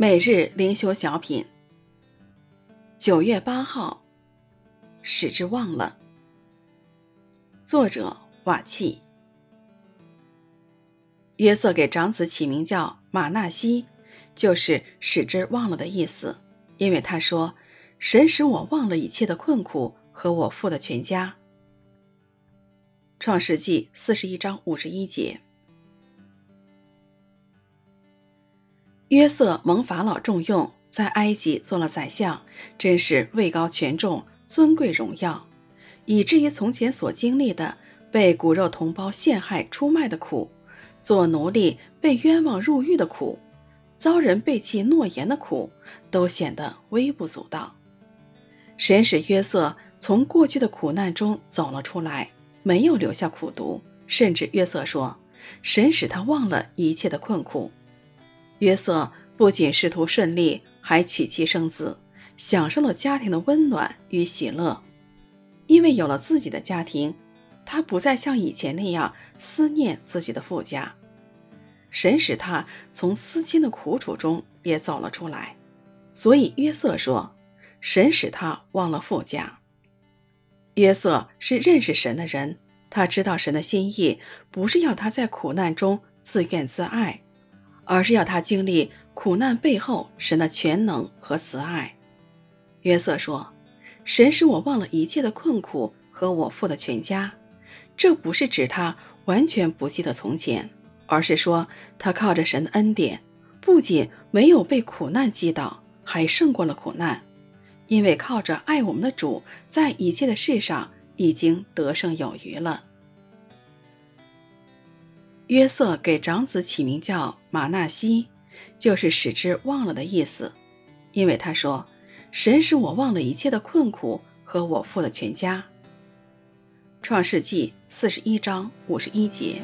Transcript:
每日灵修小品，九月八号，使之忘了。作者瓦契。约瑟给长子起名叫玛纳西，就是使之忘了的意思，因为他说：“神使我忘了一切的困苦和我父的全家。”创世纪四十一章五十一节。约瑟蒙法老重用，在埃及做了宰相，真是位高权重、尊贵荣耀，以至于从前所经历的被骨肉同胞陷害出卖的苦，做奴隶被冤枉入狱的苦，遭人背弃诺言的苦，都显得微不足道。神使约瑟从过去的苦难中走了出来，没有留下苦毒，甚至约瑟说，神使他忘了一切的困苦。约瑟不仅仕途顺利，还娶妻生子，享受了家庭的温暖与喜乐。因为有了自己的家庭，他不再像以前那样思念自己的父家。神使他从思亲的苦楚中也走了出来，所以约瑟说：“神使他忘了父家。”约瑟是认识神的人，他知道神的心意不是要他在苦难中自怨自艾。而是要他经历苦难背后神的全能和慈爱。约瑟说：“神使我忘了一切的困苦和我父的全家。”这不是指他完全不记得从前，而是说他靠着神的恩典，不仅没有被苦难击倒，还胜过了苦难，因为靠着爱我们的主，在一切的事上已经得胜有余了。约瑟给长子起名叫马纳西，就是使之忘了的意思，因为他说：“神使我忘了一切的困苦和我负了全家。”创世纪四十一章五十一节。